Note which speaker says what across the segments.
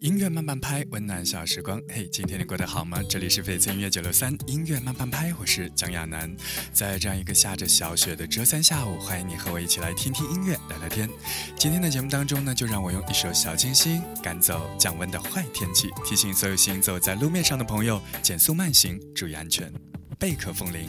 Speaker 1: 音乐慢半拍，温暖小时光。嘿，今天你过得好吗？这里是翡翠音乐九六三音乐慢半拍，我是蒋亚楠。在这样一个下着小雪的周三下午，欢迎你和我一起来听听音乐，聊聊天。今天的节目当中呢，就让我用一首小清新赶走降温的坏天气，提醒所有行走在路面上的朋友减速慢行，注意安全。贝壳风铃。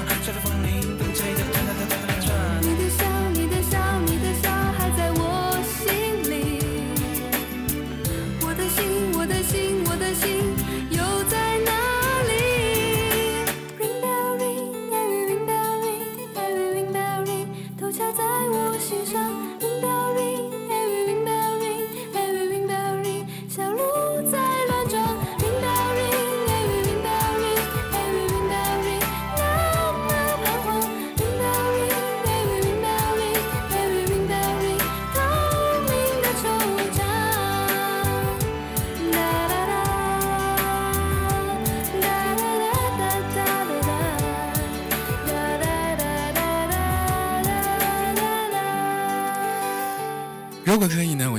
Speaker 1: 如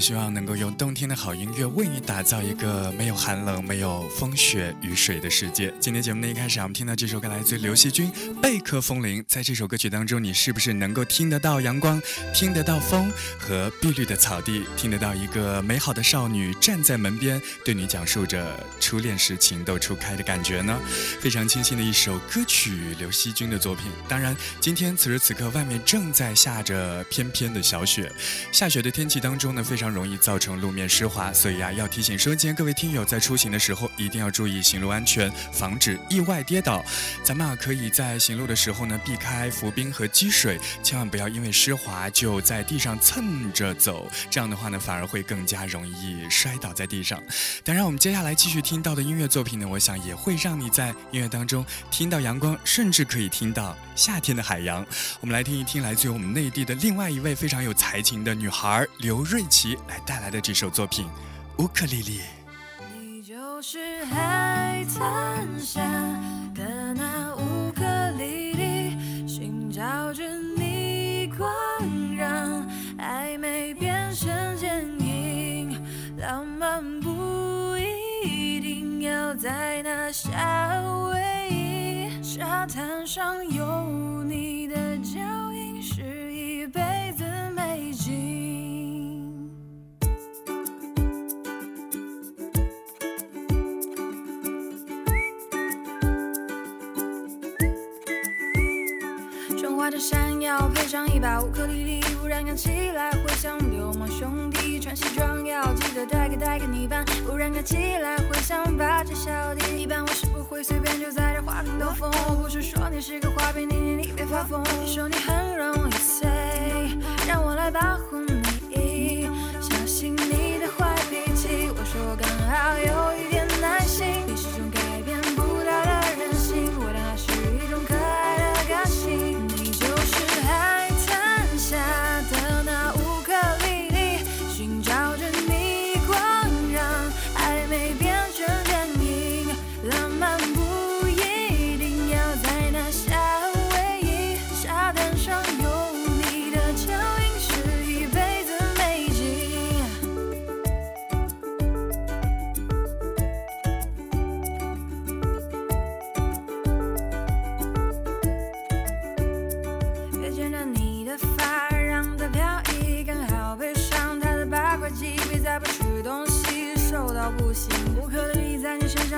Speaker 1: 希望能够用冬天的好音乐为你打造一个没有寒冷、没有风雪雨水的世界。今天节目的一开始，我们听到这首歌来自刘惜君《贝壳风铃》。在这首歌曲当中，你是不是能够听得到阳光，听得到风和碧绿的草地，听得到一个美好的少女站在门边，对你讲述着初恋时情窦初开的感觉呢？非常清新的一首歌曲，刘惜君的作品。当然，今天此时此刻外面正在下着翩翩的小雪，下雪的天气。当中呢，非常容易造成路面湿滑，所以啊，要提醒收件各位听友在出行的时候一定要注意行路安全，防止意外跌倒。咱们啊，可以在行路的时候呢，避开浮冰和积水，千万不要因为湿滑就在地上蹭着走，这样的话呢，反而会更加容易摔倒在地上。当然，我们接下来继续听到的音乐作品呢，我想也会让你在音乐当中听到阳光，甚至可以听到夏天的海洋。我们来听一听来自于我们内地的另外一位非常有才情的女孩刘。刘瑞琪来带来的这首作品《乌克丽丽》。
Speaker 2: 你就是海滩下的那乌克丽丽，寻找着你光，让暧昧变成坚硬。浪漫不一定要在那夏威夷沙滩上有你的脚印，是山腰，配上一把乌克丽丽，忽然看起来会像流氓兄弟。穿西装要记得带个带个泥巴，不然看起来会像八戒小弟。一般我是不会随便就在这花里兜风，我不是说你是个花瓶，你你你别发疯。你说你很容易碎，让我来保护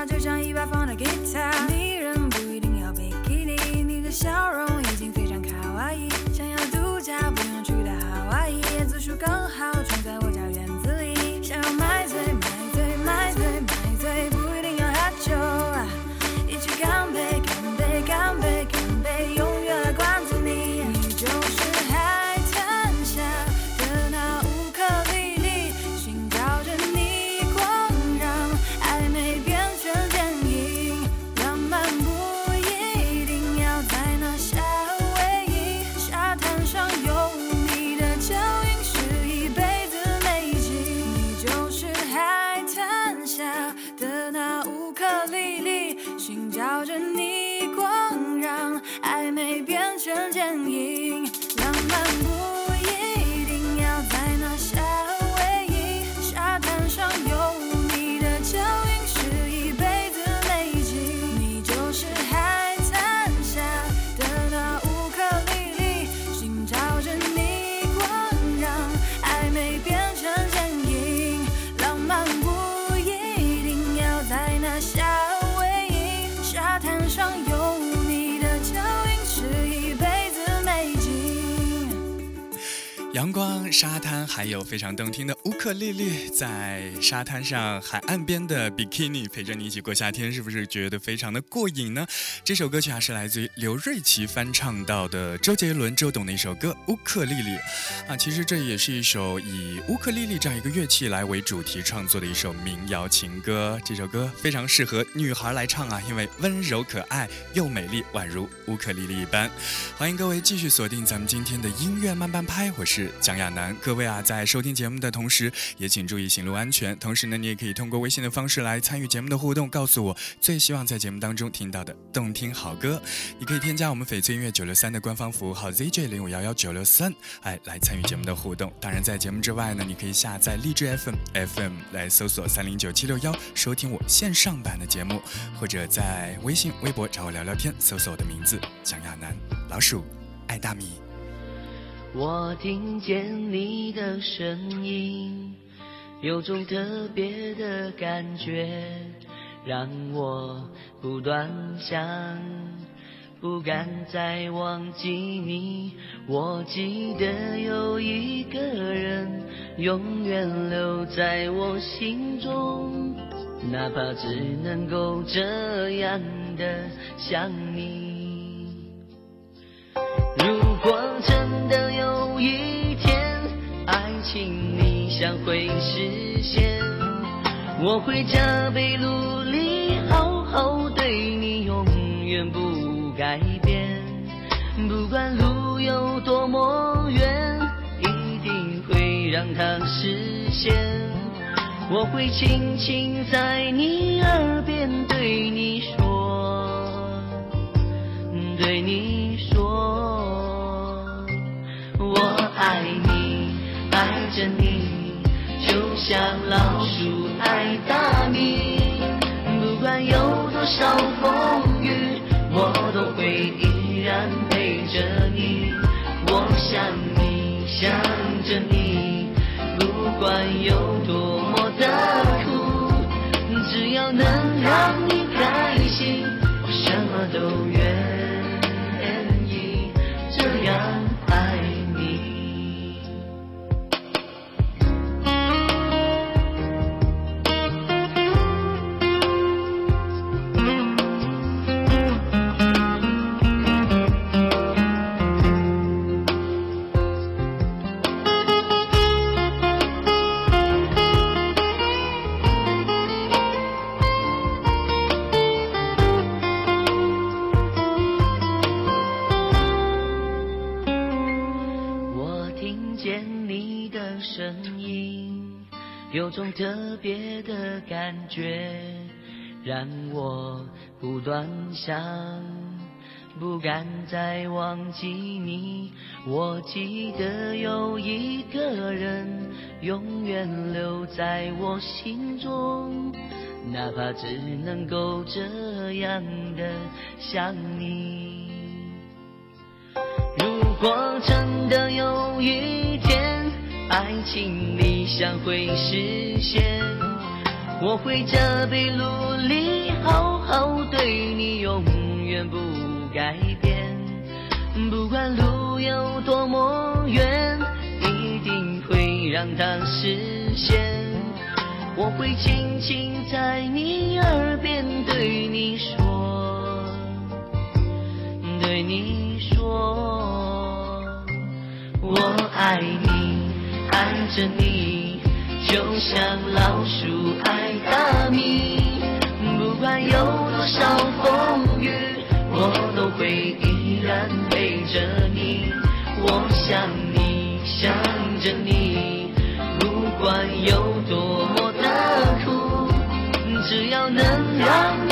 Speaker 2: 就像一把放的吉他，没变成剪影。浪漫沙滩，
Speaker 3: 还有非常动听的乌克丽丽，在沙滩上、海岸边的比基尼陪着你一起过夏天，是不是觉得非常的过瘾呢？这首歌曲啊是来自于刘瑞琦翻唱到的周杰伦、周董的一首歌《乌克丽丽》啊，其实这也是一首以乌克丽丽这样一个乐器来为主题创作的一首民谣情歌。这首歌非常适合女孩来唱啊，因为温柔可爱又美丽，宛如乌克丽丽一般。欢迎各位继续锁定咱们今天的音乐慢半拍，我是蒋亚楠。各位啊，在收听节目的同时，时也请注意行路安全。同时呢，你也可以通过微信的方式来参与节目的互动，告诉我最希望在节目当中听到的动听好歌。你可以添加我们翡翠音乐九六三的官方服务号 ZJ 零五幺幺九六三，哎，来参与节目的互动。当然，在节目之外呢，你可以下载荔枝 FM FM 来搜索三零九七六幺，收听我线上版的节目，或者在微信、微博找我聊聊天，搜索我的名字蒋亚楠，老鼠爱大米。
Speaker 4: 我听见你的声音，有种特别的感觉，让我不断想，不敢再忘记你。我记得有一个人，永远留在我心中，哪怕只能够这样的想你。如果真有一天，爱情理想会实现，我会加倍努力，好好对你，永远不改变。不管路有多么远，一定会让它实现。我会轻轻在你耳边对你说，对你说，爱你，爱着你，就像老鼠爱大米。不管有多少风雨，我都会依然陪着你。我想你，想着你，不管有多么的苦，只要能让你开心，我什么都有种特别的感觉，让我不断想，不敢再忘记你。我记得有一个人永远留在我心中，哪怕只能够这样的想你。如果真的有一，爱情理想会实现，我会加倍努力，好好对你，永远不改变。不管路有多么远，一定会让它实现。我会轻轻在你耳边对你说，对你说，我爱你，着你，就像老鼠爱大米。不管有多少风雨，我都会依然陪着你。我想你，想着你，不管有多么的苦，只要能让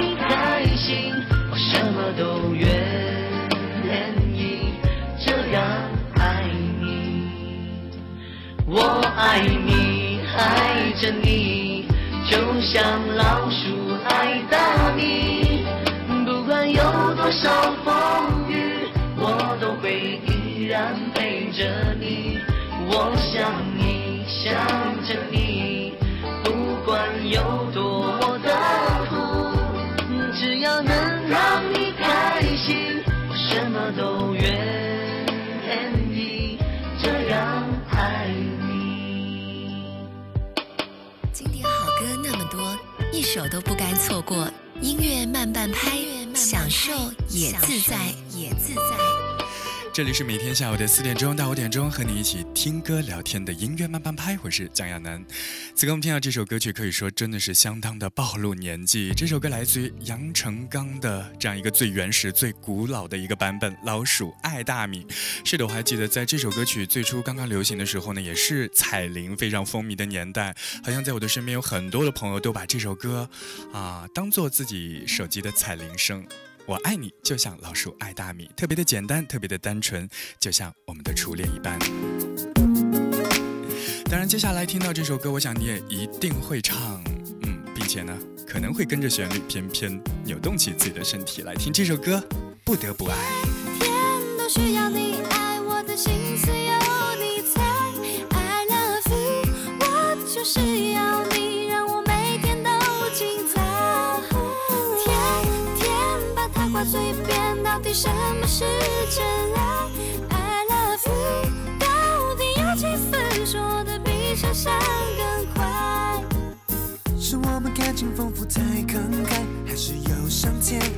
Speaker 4: 爱你，爱着你，就像老鼠爱大米。不管有多少风雨，我都会依然陪着你。我想你，想着你，不管有
Speaker 5: 首都不该错过。音乐慢半拍，享受也自在，也自在。
Speaker 3: 这里是每天下午的四点钟到五点钟，和你一起听歌聊天的音乐慢半拍，我是蒋亚楠。此刻我们听到这首歌曲，可以说真的是相当的暴露年纪。这首歌来自于杨成刚的这样一个最原始、最古老的一个版本，《老鼠爱大米》。是的，我还记得在这首歌曲最初刚刚流行的时候呢，也是彩铃非常风靡的年代。好像在我的身边有很多的朋友都把这首歌啊当做自己手机的彩铃声。我爱你，就像老鼠爱大米，特别的简单，特别的单纯，就像我们的初恋一般。当然，接下来听到这首歌，我想你也一定会唱，嗯，并且呢，可能会跟着旋律翩翩扭动起自己的身体来听这首歌，《不得不爱》。
Speaker 1: 天都需要你爱，我的心思有你猜。I love you，我就是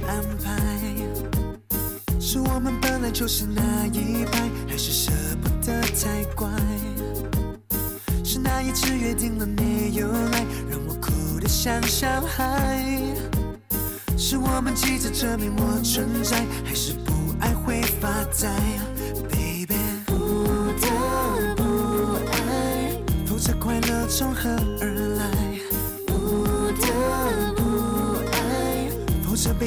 Speaker 6: 安排？是我们本来就是那一派，还是舍不得才怪？是那一次约定了没有来，让我哭得像小孩？是我们急着证明我存在，还是不爱会发呆？Baby，不得不爱，否则快乐从何而来？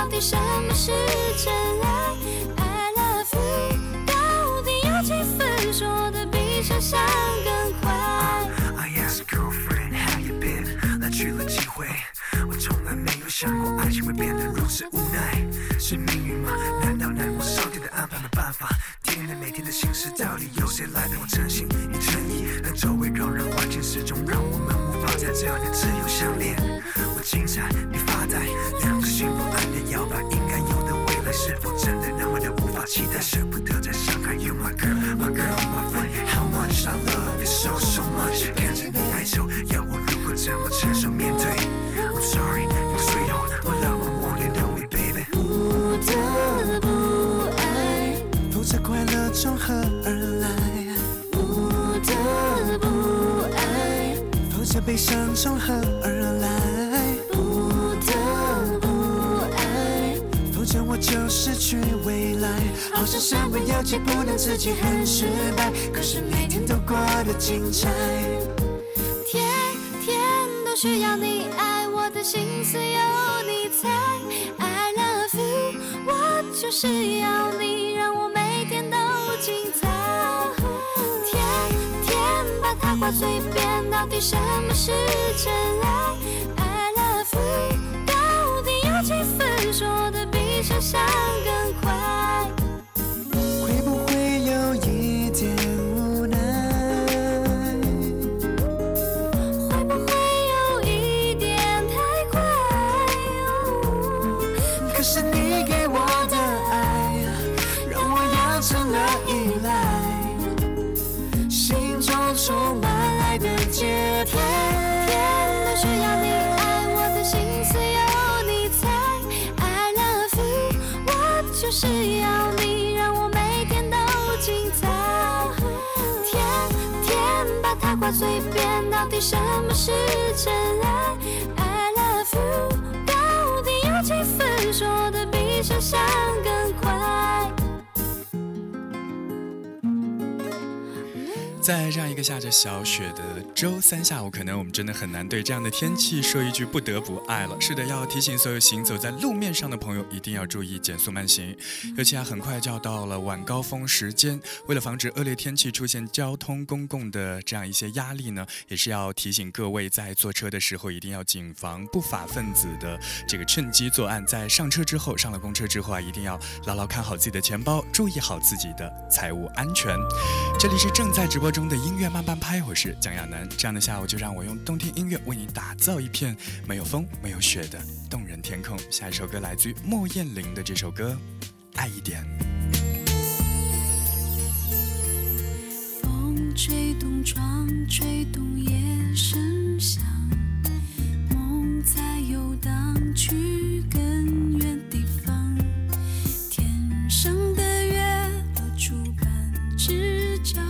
Speaker 1: 到底什么是真爱？I love you，到底有几分说的比想象更快
Speaker 6: ？I ask girlfriend how you been，来去了几回，我从来没有想过爱情会变得如此无奈，是命运吗？难道难过上天的安排没办法？天天每天的心事，到底由谁来陪我真心与诚意？但周围让人环境始终让我们无法在这样的自由相恋。我精彩，你发呆，两个心要把应该有的未来，是否真的那么的无法期待？舍不得再伤害。You my girl, my girl, my friend, how much I love you so so much。看着你害羞，要我如何怎么承受面
Speaker 7: 对？I'm sorry, you sweetheart, my love, won't you to know me, baby。
Speaker 2: 不得不爱，
Speaker 7: 否则快乐从何而来？
Speaker 2: 不得不爱，
Speaker 7: 否则悲伤从何而来？就失去未来。好像身不由己，不能自己很失败，可是每天都过得精彩。
Speaker 2: 天天都需要你爱，我的心思有你猜。I love you，我就是要你，让我每天都精彩。天天把它挂嘴边，到底什么是真爱？I love you，到底有几分说的想象更快？嘴边，到底什么是真爱？
Speaker 3: 在这样一个下着小雪的周三下午，可能我们真的很难对这样的天气说一句不得不爱了。是的，要提醒所有行走在路面上的朋友，一定要注意减速慢行。尤其啊，很快就要到了晚高峰时间，为了防止恶劣天气出现交通公共的这样一些压力呢，也是要提醒各位在坐车的时候，一定要谨防不法分子的这个趁机作案。在上车之后，上了公车之后啊，一定要牢牢看好自己的钱包，注意好自己的财务安全。这里是正在直播中的音乐慢半拍，我是蒋亚楠。这样的下午，就让我用动听音乐为你打造一片没有风、没有雪的动人天空。下一首歌来自于莫艳玲的这首歌《爱一点》。
Speaker 2: 风吹动窗，吹动夜声响，梦在游荡，去更远地方。天上的月落出半只脚，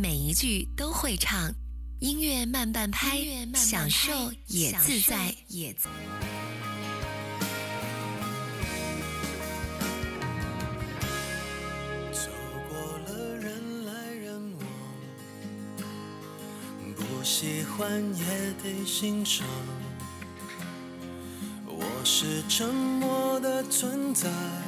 Speaker 5: 每一句都会唱，音乐慢半拍，享受也自在，也自。
Speaker 7: 走过了人来人往，不喜欢也得欣赏。我是沉默的存在，不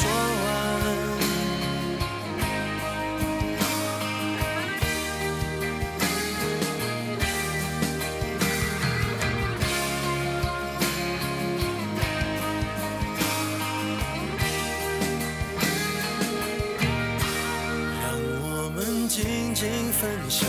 Speaker 7: 说完。让我们静静分享，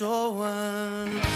Speaker 7: 说完。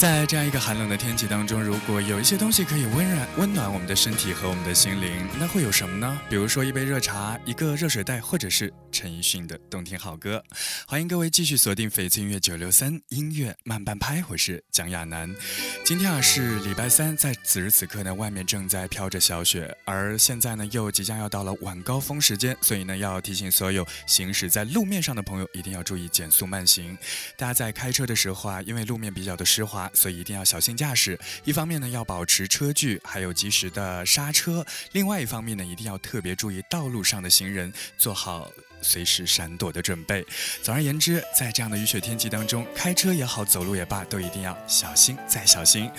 Speaker 3: 在这样一个寒冷的天气当中，如果有一些东西可以温暖温暖我们的身体和我们的心灵，那会有什么呢？比如说一杯热茶、一个热水袋，或者是陈奕迅的动听好歌。欢迎各位继续锁定翡翠音乐九六三音乐慢半拍，我是蒋亚楠。今天啊是礼拜三，在此时此刻呢，外面正在飘着小雪，而现在呢又即将要到了晚高峰时间，所以呢要提醒所有行驶在路面上的朋友一定要注意减速慢行。大家在开车的时候啊，因为路面比较的湿滑，所以一定要小心驾驶。一方面呢，要保持车距，还有及时的刹车；另外一方面呢，一定要特别注意道路上的行人，做好随时闪躲的准备。总而言之，在这样的雨雪天气当中，开车也好，走路也罢，都一定要小心再小心。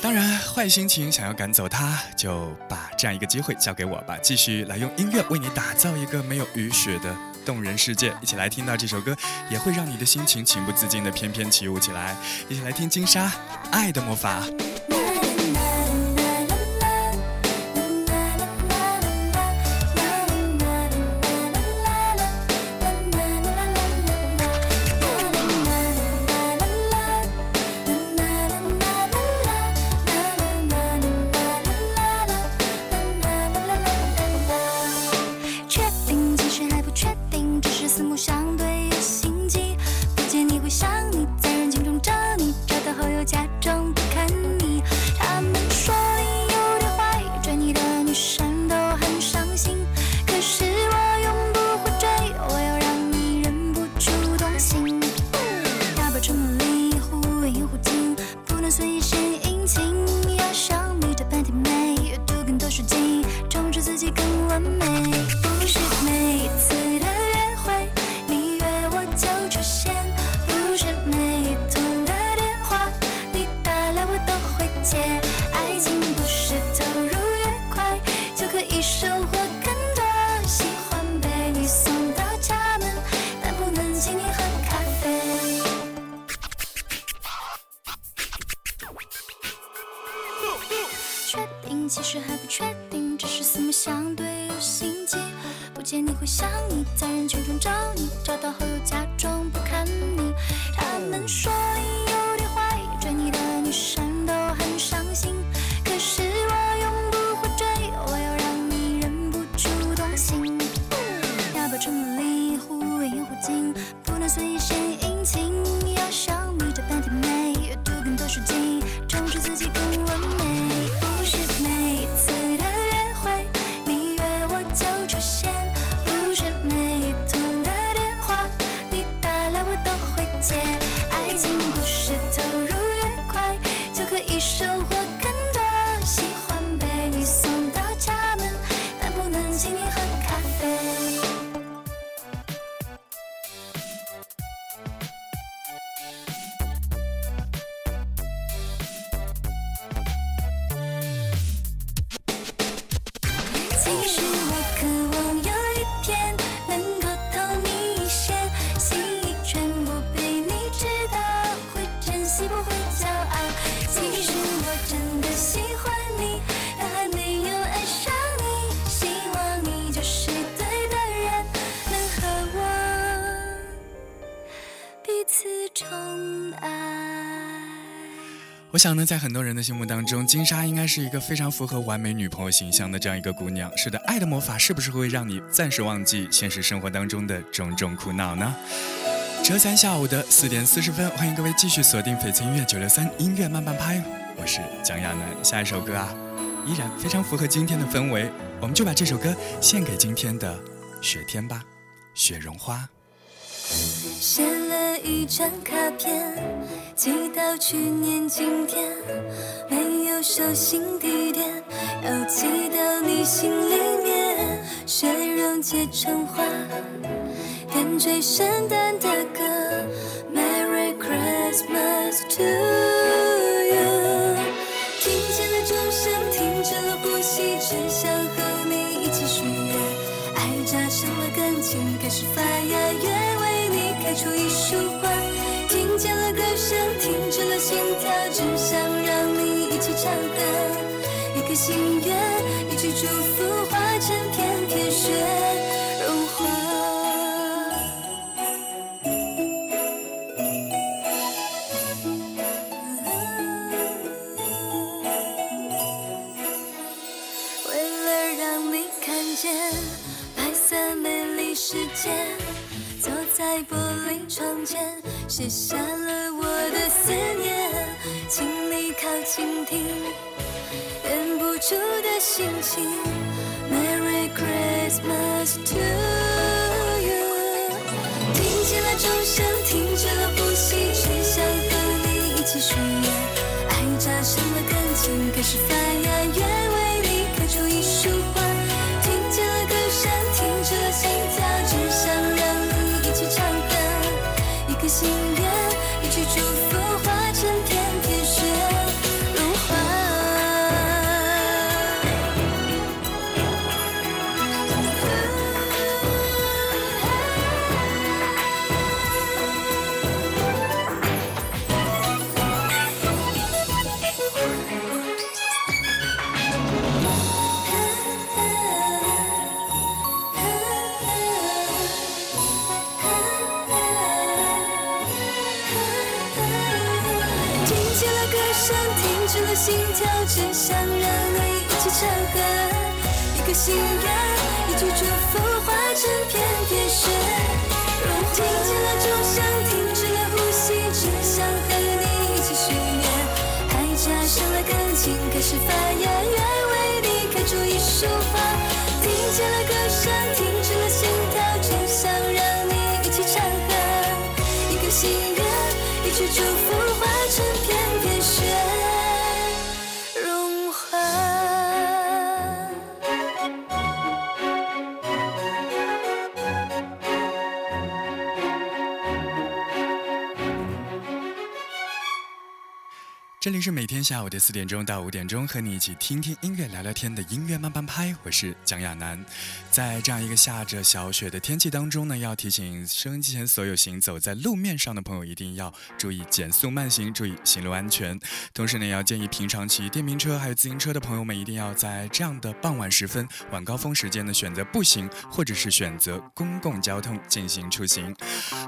Speaker 1: 当然，坏心情想要赶走它，就把这样一个机会交给我吧，继续来用音乐为你打造一个没有雨雪的动人世界。一起来听到这首歌，也会让你的心情情不自禁的翩翩起舞起来。一起来听金莎《爱的魔法》。
Speaker 8: 在很多人的心
Speaker 1: 目当中，金莎应该是一个非常符合完美女朋友形象的这样一个姑娘。是的，爱的魔法是不是会让你暂时忘记现实生活当中的种种苦恼呢？周三下午的四点四十分，欢迎各位继续锁定翡翠音乐九六三音乐慢半拍，我是蒋亚楠。下一首歌啊，依然非常符合今天的氛围，我们就把这首歌献给今天的雪天吧，雪绒花。
Speaker 8: 写了一张卡片，寄到去年今天，没有收信地点，要寄到你心里面。雪融结成花，点缀圣诞的歌，Merry Christmas to you。听见了钟声，停止了呼吸，只想和你一起许愿。爱加深了感情，开始发芽，开出一束花。听见了歌声，停止了心跳，只想让你一起唱歌。一个心愿，一句祝福，化成片片雪写下了我的思念，请你靠近听，忍不住的心情。Merry Christmas to 你一起唱
Speaker 1: 和。一个心愿，一句祝福化成片片雪。听见了钟声，停止了呼吸，只想和你一起许愿。还加上了感情，开始发芽，愿为你开出一束花。听见了歌声，听
Speaker 3: 这里是每天下午的四点钟到五点钟，和你一起听听音乐、聊聊天的音乐慢半拍。我是蒋亚楠。在这样一个下着小雪的天气当中呢，要提醒收音机前所有行走在路面上的朋友，一定要注意减速慢行，注意行路安全。同时呢，也要建议平常骑电瓶车还有自行车的朋友们，一定要在这样的傍晚时分、晚高峰时间呢，选择步行或者是选择公共交通进行出行。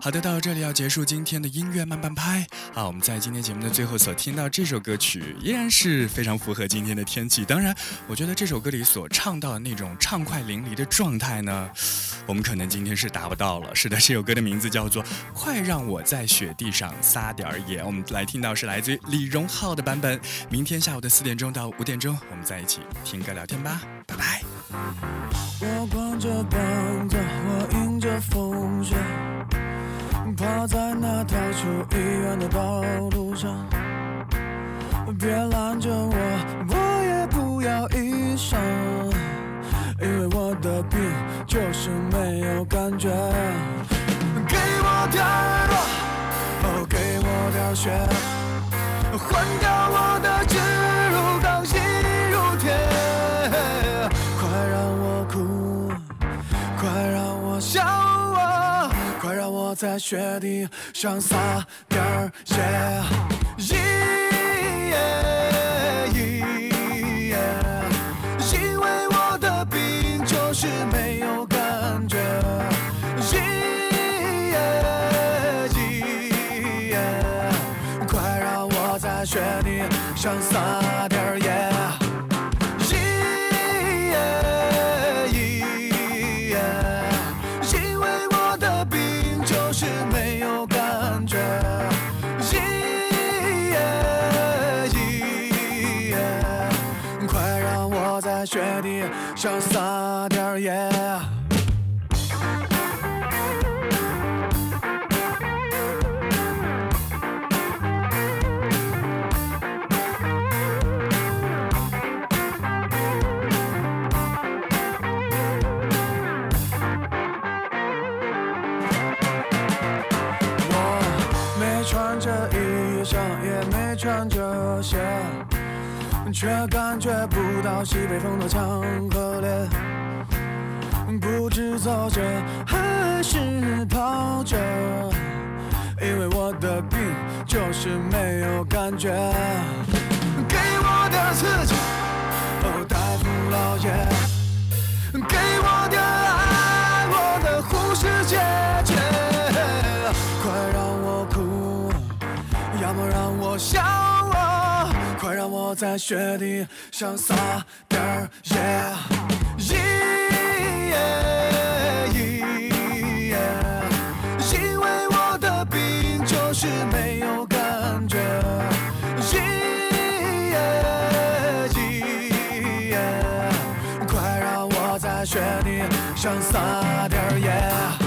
Speaker 3: 好的，到这里要结束今天的音乐慢半拍。好，我们在今天节目的最后所听到这首歌曲，依然是非常符合今天的天气。当然，我觉得这首歌里所唱到的那种畅快淋漓的状态呢，我们可能今天是达不到了。是的，这首歌的名字叫做《快让我在雪地上撒点儿野》。我们来听到是来自于李荣浩的版本。明天下午的四点钟到五点钟，我们在一起听歌聊天吧，拜拜。
Speaker 9: 我光着膀子，我迎着风雪，趴在那逃出医院的道路上。别拦着我，我也不要医生，因为我的病就是没有感觉。给我点儿热，给我点儿雪，换掉我的指如钢，心如铁。快让我哭，快让我笑，在雪地上撒点儿野。咦耶咦耶因为我的病就是没有感觉。咦耶耶快让我在雪地上撒点儿野。地上撒点盐却感觉不到西北风的强和烈。不知走着还是跑着，因为我的病就是没有感觉。在雪地上撒点野。咦耶咦耶，因为我的病就是没有感觉。咦耶耶。快让我在雪地上撒点野。